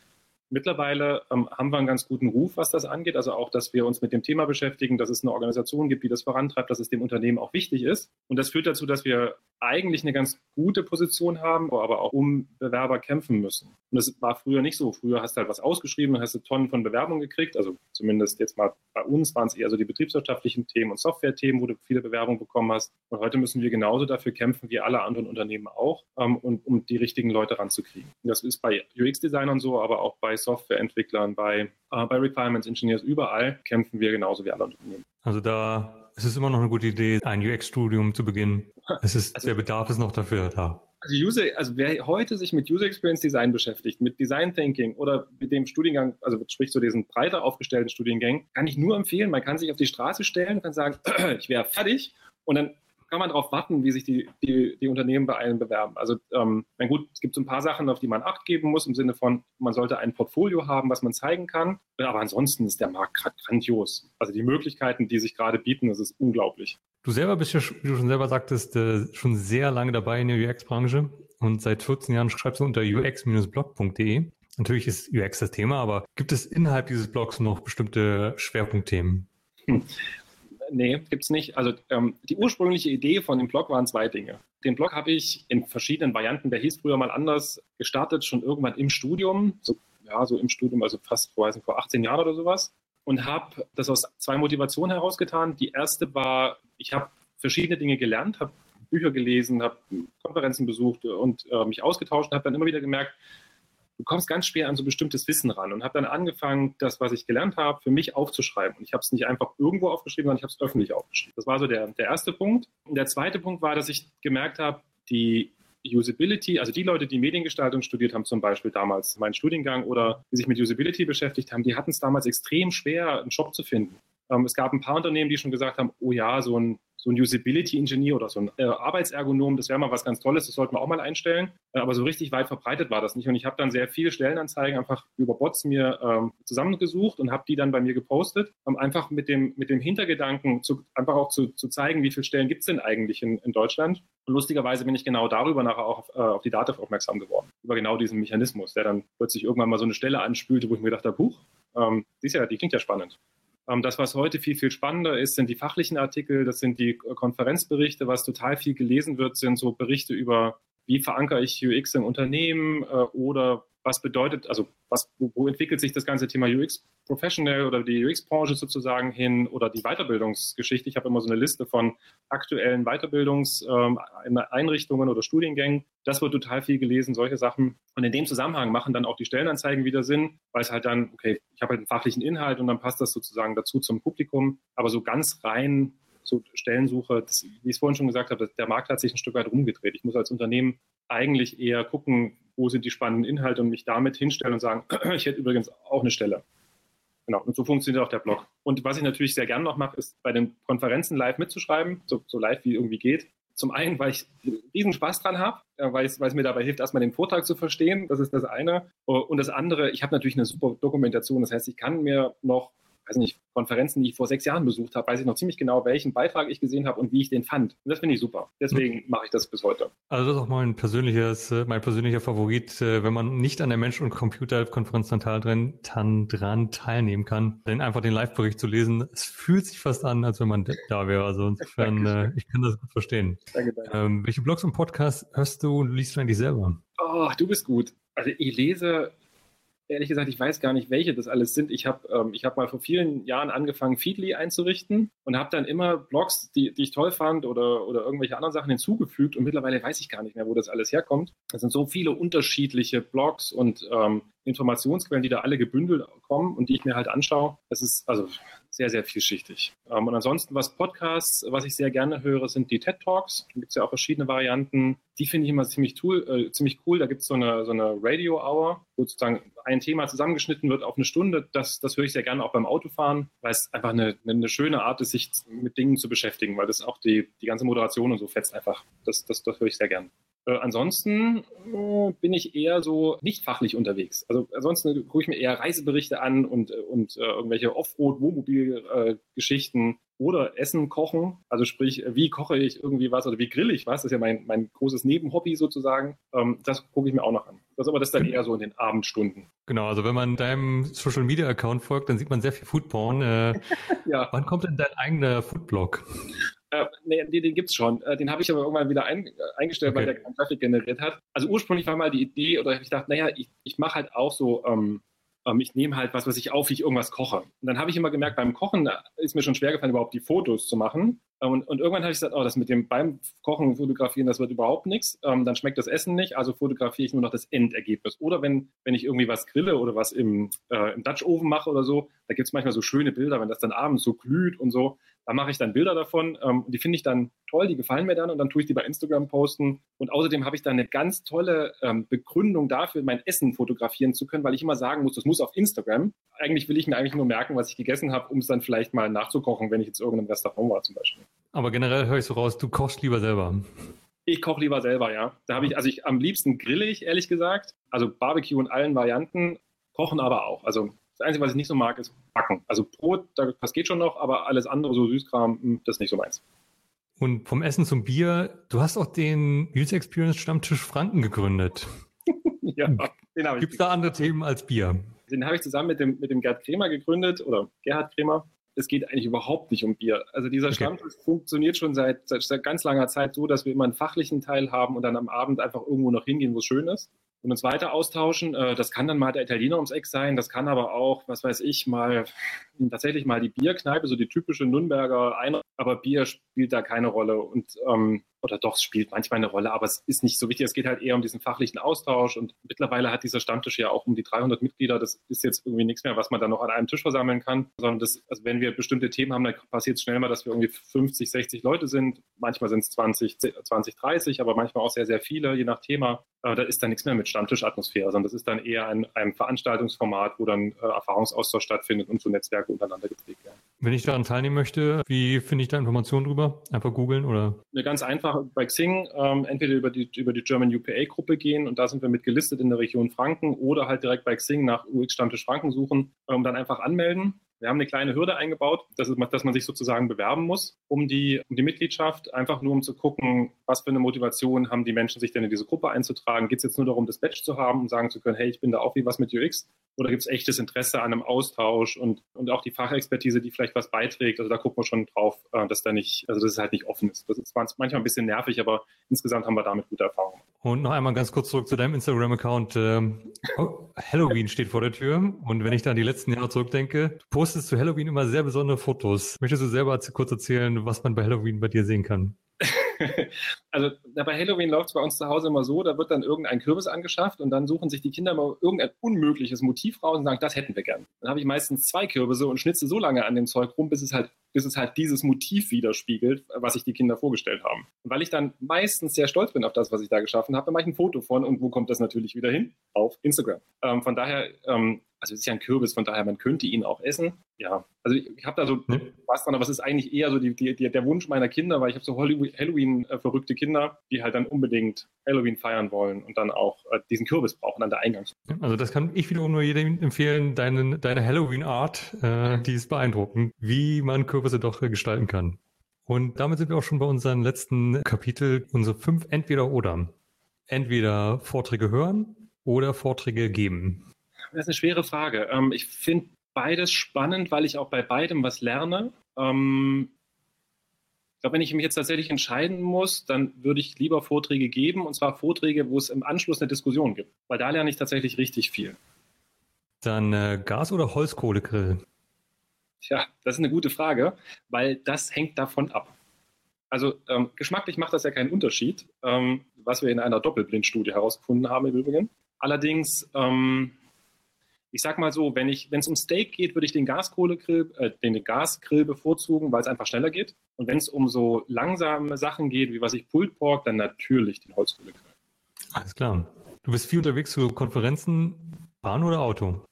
Mittlerweile ähm, haben wir einen ganz guten Ruf, was das angeht. Also auch, dass wir uns mit dem Thema beschäftigen, dass es eine Organisation gibt, die das vorantreibt, dass es dem Unternehmen auch wichtig ist. Und das führt dazu, dass wir eigentlich eine ganz gute Position haben, aber auch um Bewerber kämpfen müssen. Und das war früher nicht so. Früher hast du halt was ausgeschrieben, hast du Tonnen von Bewerbungen gekriegt. Also zumindest jetzt mal bei uns waren es eher so die betriebswirtschaftlichen Themen und Software-Themen, wo du viele Bewerbungen bekommen hast. Und heute müssen wir genauso dafür kämpfen wie alle anderen Unternehmen auch, ähm, und, um die richtigen Leute ranzukriegen. Und das ist bei UX-Designern so, aber auch bei Softwareentwicklern, bei, äh, bei Requirements Engineers, überall kämpfen wir genauso wie andere Unternehmen. Also da es ist immer noch eine gute Idee, ein UX-Studium zu beginnen. Es ist, also, der Bedarf ist noch dafür da. Also, User, also wer heute sich mit User Experience Design beschäftigt, mit Design Thinking oder mit dem Studiengang, also sprich so diesen breiter aufgestellten Studiengang, kann ich nur empfehlen. Man kann sich auf die Straße stellen und kann sagen, ich wäre fertig und dann kann man darauf warten, wie sich die, die, die Unternehmen bei einem bewerben. Also, ähm, mein gut, es gibt so ein paar Sachen, auf die man Acht geben muss, im Sinne von, man sollte ein Portfolio haben, was man zeigen kann. Aber ansonsten ist der Markt gerade grandios. Also die Möglichkeiten, die sich gerade bieten, das ist unglaublich. Du selber bist ja, wie du schon selber sagtest, äh, schon sehr lange dabei in der UX-Branche und seit 14 Jahren schreibst du unter ux-blog.de. Natürlich ist UX das Thema, aber gibt es innerhalb dieses Blogs noch bestimmte Schwerpunktthemen? Hm. Nee, gibt es nicht. Also ähm, die ursprüngliche Idee von dem Blog waren zwei Dinge. Den Blog habe ich in verschiedenen Varianten, der hieß früher mal anders, gestartet, schon irgendwann im Studium, so, ja, so im Studium, also fast vor, nicht, vor 18 Jahren oder sowas. Und habe das aus zwei Motivationen herausgetan. Die erste war, ich habe verschiedene Dinge gelernt, habe Bücher gelesen, habe Konferenzen besucht und äh, mich ausgetauscht und habe dann immer wieder gemerkt, du kommst ganz schwer an so bestimmtes Wissen ran und habe dann angefangen, das, was ich gelernt habe, für mich aufzuschreiben. Und ich habe es nicht einfach irgendwo aufgeschrieben, sondern ich habe es öffentlich aufgeschrieben. Das war so der, der erste Punkt. Und der zweite Punkt war, dass ich gemerkt habe, die Usability, also die Leute, die Mediengestaltung studiert haben, zum Beispiel damals meinen Studiengang oder die sich mit Usability beschäftigt haben, die hatten es damals extrem schwer, einen Job zu finden. Ähm, es gab ein paar Unternehmen, die schon gesagt haben, oh ja, so ein so ein Usability-Engineer oder so ein äh, Arbeitsergonom, das wäre mal was ganz Tolles, das sollten wir auch mal einstellen. Äh, aber so richtig weit verbreitet war das nicht. Und ich habe dann sehr viele Stellenanzeigen einfach über Bots mir ähm, zusammengesucht und habe die dann bei mir gepostet, um einfach mit dem, mit dem Hintergedanken zu, einfach auch zu, zu zeigen, wie viele Stellen gibt es denn eigentlich in, in Deutschland. Und lustigerweise bin ich genau darüber nachher auch auf, äh, auf die Dativ aufmerksam geworden, über genau diesen Mechanismus, der dann plötzlich irgendwann mal so eine Stelle anspülte, wo ich mir gedacht habe, huch, ähm, die, ist ja, die klingt ja spannend. Ähm, das, was heute viel, viel spannender ist, sind die fachlichen Artikel, das sind die Konferenzberichte. Was total viel gelesen wird, sind so Berichte über, wie verankere ich UX im Unternehmen äh, oder was bedeutet, also was, wo, wo, entwickelt sich das ganze Thema UX Professional oder die UX-Branche sozusagen hin oder die Weiterbildungsgeschichte. Ich habe immer so eine Liste von aktuellen Weiterbildungseinrichtungen ähm, oder Studiengängen. Das wird total viel gelesen, solche Sachen. Und in dem Zusammenhang machen dann auch die Stellenanzeigen wieder Sinn, weil es halt dann, okay, ich habe halt einen fachlichen Inhalt und dann passt das sozusagen dazu zum Publikum. Aber so ganz rein so Stellensuche, das, wie ich es vorhin schon gesagt habe, der Markt hat sich ein Stück weit rumgedreht. Ich muss als Unternehmen eigentlich eher gucken, wo sind die spannenden Inhalte und mich damit hinstellen und sagen, ich hätte übrigens auch eine Stelle. Genau, und so funktioniert auch der Blog. Und was ich natürlich sehr gern noch mache, ist bei den Konferenzen live mitzuschreiben, so, so live wie irgendwie geht. Zum einen, weil ich riesen Spaß dran habe, äh, weil weil es mir dabei hilft, erstmal den Vortrag zu verstehen. Das ist das eine. Und das andere, ich habe natürlich eine super Dokumentation. Das heißt, ich kann mir noch weiß nicht, Konferenzen, die ich vor sechs Jahren besucht habe, weiß ich noch ziemlich genau, welchen Beitrag ich gesehen habe und wie ich den fand. Und das finde ich super. Deswegen mache ich das bis heute. Also das ist auch mein persönliches, äh, mein persönlicher Favorit, äh, wenn man nicht an der Mensch- und Computer-Konferenz dran, dran teilnehmen kann, dann einfach den Live-Bericht zu lesen. Es fühlt sich fast an, als wenn man da wäre. Also insofern, äh, ich kann das gut verstehen. Danke, danke. Ähm, welche Blogs und Podcasts hörst du und liest du eigentlich selber? Oh, du bist gut. Also ich lese ehrlich gesagt, ich weiß gar nicht, welche das alles sind. Ich habe ähm, hab mal vor vielen Jahren angefangen, Feedly einzurichten und habe dann immer Blogs, die, die ich toll fand oder, oder irgendwelche anderen Sachen hinzugefügt und mittlerweile weiß ich gar nicht mehr, wo das alles herkommt. Es sind so viele unterschiedliche Blogs und ähm, Informationsquellen, die da alle gebündelt kommen und die ich mir halt anschaue. Es ist also sehr, sehr vielschichtig. Ähm, und ansonsten, was Podcasts, was ich sehr gerne höre, sind die TED Talks. Da gibt es ja auch verschiedene Varianten. Die finde ich immer ziemlich, tool, äh, ziemlich cool. Da gibt es so eine, so eine Radio-Hour, wo sozusagen ein Thema zusammengeschnitten wird auf eine Stunde. Das, das höre ich sehr gerne auch beim Autofahren, weil es einfach eine, eine schöne Art ist, sich mit Dingen zu beschäftigen, weil das auch die, die ganze Moderation und so fetzt einfach. Das, das, das höre ich sehr gerne. Äh, ansonsten äh, bin ich eher so nicht fachlich unterwegs. Also ansonsten gucke ich mir eher Reiseberichte an und, äh, und äh, irgendwelche Offroad-Wohnmobil-Geschichten äh, oder Essen kochen. Also sprich, wie koche ich irgendwie was oder wie grill ich was? Das ist ja mein, mein großes Nebenhobby sozusagen. Ähm, das gucke ich mir auch noch an. Das ist aber das dann eher so in den Abendstunden. Genau, also wenn man deinem Social Media Account folgt, dann sieht man sehr viel Foodporn. Äh, ja. Wann kommt denn dein eigener Foodblog? Äh, nee, den, den gibt es schon. Äh, den habe ich aber irgendwann wieder ein, äh, eingestellt, okay. weil der keinen Traffic generiert hat. Also ursprünglich war mal die Idee, oder ich dachte, naja, ich, ich mache halt auch so, ähm, ähm, ich nehme halt was, was ich auf, wie ich irgendwas koche. Und dann habe ich immer gemerkt, beim Kochen ist mir schon schwer gefallen, überhaupt die Fotos zu machen. Ähm, und, und, irgendwann habe ich gesagt, oh, das mit dem beim Kochen fotografieren, das wird überhaupt nichts. Ähm, dann schmeckt das Essen nicht, also fotografiere ich nur noch das Endergebnis. Oder wenn, wenn ich irgendwie was grille oder was im, äh, im Dutch Oven mache oder so, da gibt es manchmal so schöne Bilder, wenn das dann abends so glüht und so. Da mache ich dann Bilder davon ähm, die finde ich dann toll, die gefallen mir dann und dann tue ich die bei Instagram posten. Und außerdem habe ich dann eine ganz tolle ähm, Begründung dafür, mein Essen fotografieren zu können, weil ich immer sagen muss, das muss auf Instagram. Eigentlich will ich mir eigentlich nur merken, was ich gegessen habe, um es dann vielleicht mal nachzukochen, wenn ich jetzt irgendeinem Restaurant war zum Beispiel. Aber generell höre ich so raus, du kochst lieber selber. Ich koche lieber selber, ja. Da habe ich, also ich am liebsten grille ich, ehrlich gesagt. Also Barbecue in allen Varianten, kochen aber auch. Also das Einzige, was ich nicht so mag, ist Backen. Also Brot, das geht schon noch, aber alles andere, so Süßkram, hm, das ist nicht so meins. Und vom Essen zum Bier, du hast auch den User Experience Stammtisch Franken gegründet. ja, den habe ich. Gibt es da andere Themen als Bier? Den habe ich zusammen mit dem, mit dem Gerd Kremer gegründet oder Gerhard Kremer. Es geht eigentlich überhaupt nicht um Bier. Also dieser okay. Stammtisch funktioniert schon seit, seit, ganz langer Zeit so, dass wir immer einen fachlichen Teil haben und dann am Abend einfach irgendwo noch hingehen, wo es schön ist und uns weiter austauschen. Äh, das kann dann mal der Italiener ums Eck sein, das kann aber auch, was weiß ich, mal tatsächlich mal die Bierkneipe, so die typische Nürnberger Einheit, aber Bier spielt da keine Rolle und ähm, oder doch, es spielt manchmal eine Rolle, aber es ist nicht so wichtig. Es geht halt eher um diesen fachlichen Austausch und mittlerweile hat dieser Stammtisch ja auch um die 300 Mitglieder. Das ist jetzt irgendwie nichts mehr, was man dann noch an einem Tisch versammeln kann, sondern das, also wenn wir bestimmte Themen haben, dann passiert es schnell mal, dass wir irgendwie 50, 60 Leute sind. Manchmal sind es 20, 20, 30, aber manchmal auch sehr, sehr viele, je nach Thema. Aber da ist dann nichts mehr mit Stammtischatmosphäre, sondern das ist dann eher ein, ein Veranstaltungsformat, wo dann äh, Erfahrungsaustausch stattfindet und so Netzwerke untereinander gepflegt werden. Wenn ich daran teilnehmen möchte, wie finde ich da Informationen drüber? Einfach googeln oder? Eine ganz einfache bei Xing, ähm, entweder über die, über die German UPA-Gruppe gehen und da sind wir mit gelistet in der Region Franken oder halt direkt bei Xing nach UX Stammtisch Franken suchen und ähm, dann einfach anmelden. Wir haben eine kleine Hürde eingebaut, dass, es, dass man sich sozusagen bewerben muss um die, um die Mitgliedschaft, einfach nur um zu gucken, was für eine Motivation haben die Menschen, sich denn in diese Gruppe einzutragen. Geht es jetzt nur darum, das Badge zu haben und sagen zu können, hey, ich bin da auch wie was mit UX? Oder gibt es echtes Interesse an einem Austausch und, und auch die Fachexpertise, die vielleicht was beiträgt? Also da gucken wir schon drauf, äh, dass da nicht, also dass es halt nicht offen ist. Das ist manchmal ein bisschen nervig, aber insgesamt haben wir damit gute Erfahrungen. Und noch einmal ganz kurz zurück zu deinem Instagram-Account. Ähm, oh, Halloween steht vor der Tür. Und wenn ich da an die letzten Jahre zurückdenke, du postest zu Halloween immer sehr besondere Fotos. Möchtest du selber kurz erzählen, was man bei Halloween bei dir sehen kann? also bei Halloween läuft es bei uns zu Hause immer so, da wird dann irgendein Kürbis angeschafft und dann suchen sich die Kinder mal irgendein unmögliches Motiv raus und sagen, das hätten wir gern. Dann habe ich meistens zwei Kürbisse und schnitze so lange an dem Zeug rum, bis es halt bis es halt dieses Motiv widerspiegelt, was sich die Kinder vorgestellt haben. Und weil ich dann meistens sehr stolz bin auf das, was ich da geschaffen habe, dann mache ich ein Foto von und wo kommt das natürlich wieder hin? Auf Instagram. Ähm, von daher ähm, also es ist ja ein Kürbis, von daher man könnte ihn auch essen. Ja, also ich, ich habe da so ja. was dran, aber es ist eigentlich eher so die, die, der Wunsch meiner Kinder, weil ich habe so Halloween-verrückte äh, Kinder, die halt dann unbedingt Halloween feiern wollen und dann auch äh, diesen Kürbis brauchen an der Eingangs. Also das kann ich wiederum nur jedem empfehlen, deine, deine Halloween-Art, äh, die ist beeindruckend, wie man Kürbisse doch äh, gestalten kann. Und damit sind wir auch schon bei unserem letzten Kapitel, unsere fünf Entweder-Oder. Entweder Vorträge hören oder Vorträge geben. Das ist eine schwere Frage. Ähm, ich finde beides spannend, weil ich auch bei beidem was lerne. Ähm, ich glaube, wenn ich mich jetzt tatsächlich entscheiden muss, dann würde ich lieber Vorträge geben, und zwar Vorträge, wo es im Anschluss eine Diskussion gibt, weil da lerne ich tatsächlich richtig viel. Dann äh, Gas- oder Holzkohlegrill? Tja, das ist eine gute Frage, weil das hängt davon ab. Also ähm, geschmacklich macht das ja keinen Unterschied, ähm, was wir in einer Doppelblindstudie herausgefunden haben im Übrigen. Allerdings ähm, ich sag mal so, wenn es um Steak geht, würde ich den Gaskohlegrill, äh, den Gasgrill bevorzugen, weil es einfach schneller geht. Und wenn es um so langsame Sachen geht, wie was ich Pulled Pork, dann natürlich den Holzkohlegrill. Alles klar. Du bist viel unterwegs zu Konferenzen, Bahn oder Auto?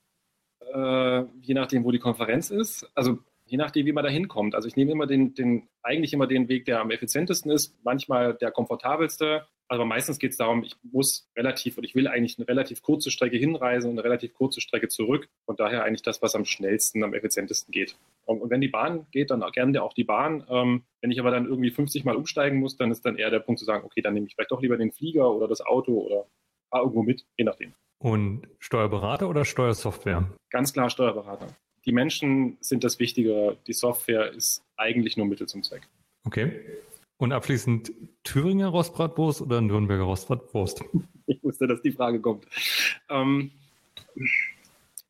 Äh, je nachdem, wo die Konferenz ist. Also je nachdem, wie man da hinkommt. Also ich nehme immer den, den, eigentlich immer den Weg, der am effizientesten ist, manchmal der komfortabelste. Aber meistens geht es darum, ich muss relativ und ich will eigentlich eine relativ kurze Strecke hinreisen und eine relativ kurze Strecke zurück. Und daher eigentlich das, was am schnellsten, am effizientesten geht. Und, und wenn die Bahn geht, dann gerne auch die Bahn. Ähm, wenn ich aber dann irgendwie 50 Mal umsteigen muss, dann ist dann eher der Punkt zu sagen, okay, dann nehme ich vielleicht doch lieber den Flieger oder das Auto oder fahre irgendwo mit, je nachdem. Und Steuerberater oder Steuersoftware? Ganz klar Steuerberater. Die Menschen sind das Wichtige. Die Software ist eigentlich nur Mittel zum Zweck. Okay. Und abschließend Thüringer Rostbratwurst oder Nürnberger Rostbratwurst? Ich wusste, dass die Frage kommt. Ähm,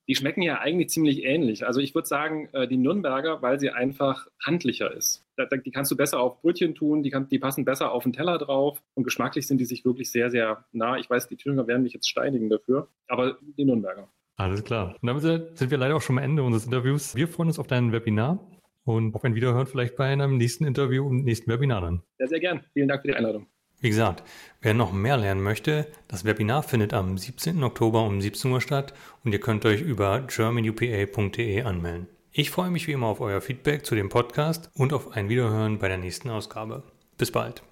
die schmecken ja eigentlich ziemlich ähnlich. Also ich würde sagen, äh, die Nürnberger, weil sie einfach handlicher ist. Die kannst du besser auf Brötchen tun, die, kann, die passen besser auf den Teller drauf und geschmacklich sind die sich wirklich sehr, sehr nah. Ich weiß, die Thüringer werden mich jetzt steinigen dafür, aber die Nürnberger. Alles klar. Und damit sind wir leider auch schon am Ende unseres Interviews. Wir freuen uns auf dein Webinar und auf ein Wiederhören vielleicht bei einem nächsten Interview und nächsten Webinar dann. Ja, sehr gern. Vielen Dank für die Einladung. Wie gesagt, wer noch mehr lernen möchte, das Webinar findet am 17. Oktober um 17 Uhr statt und ihr könnt euch über germanupa.de anmelden. Ich freue mich wie immer auf euer Feedback zu dem Podcast und auf ein Wiederhören bei der nächsten Ausgabe. Bis bald.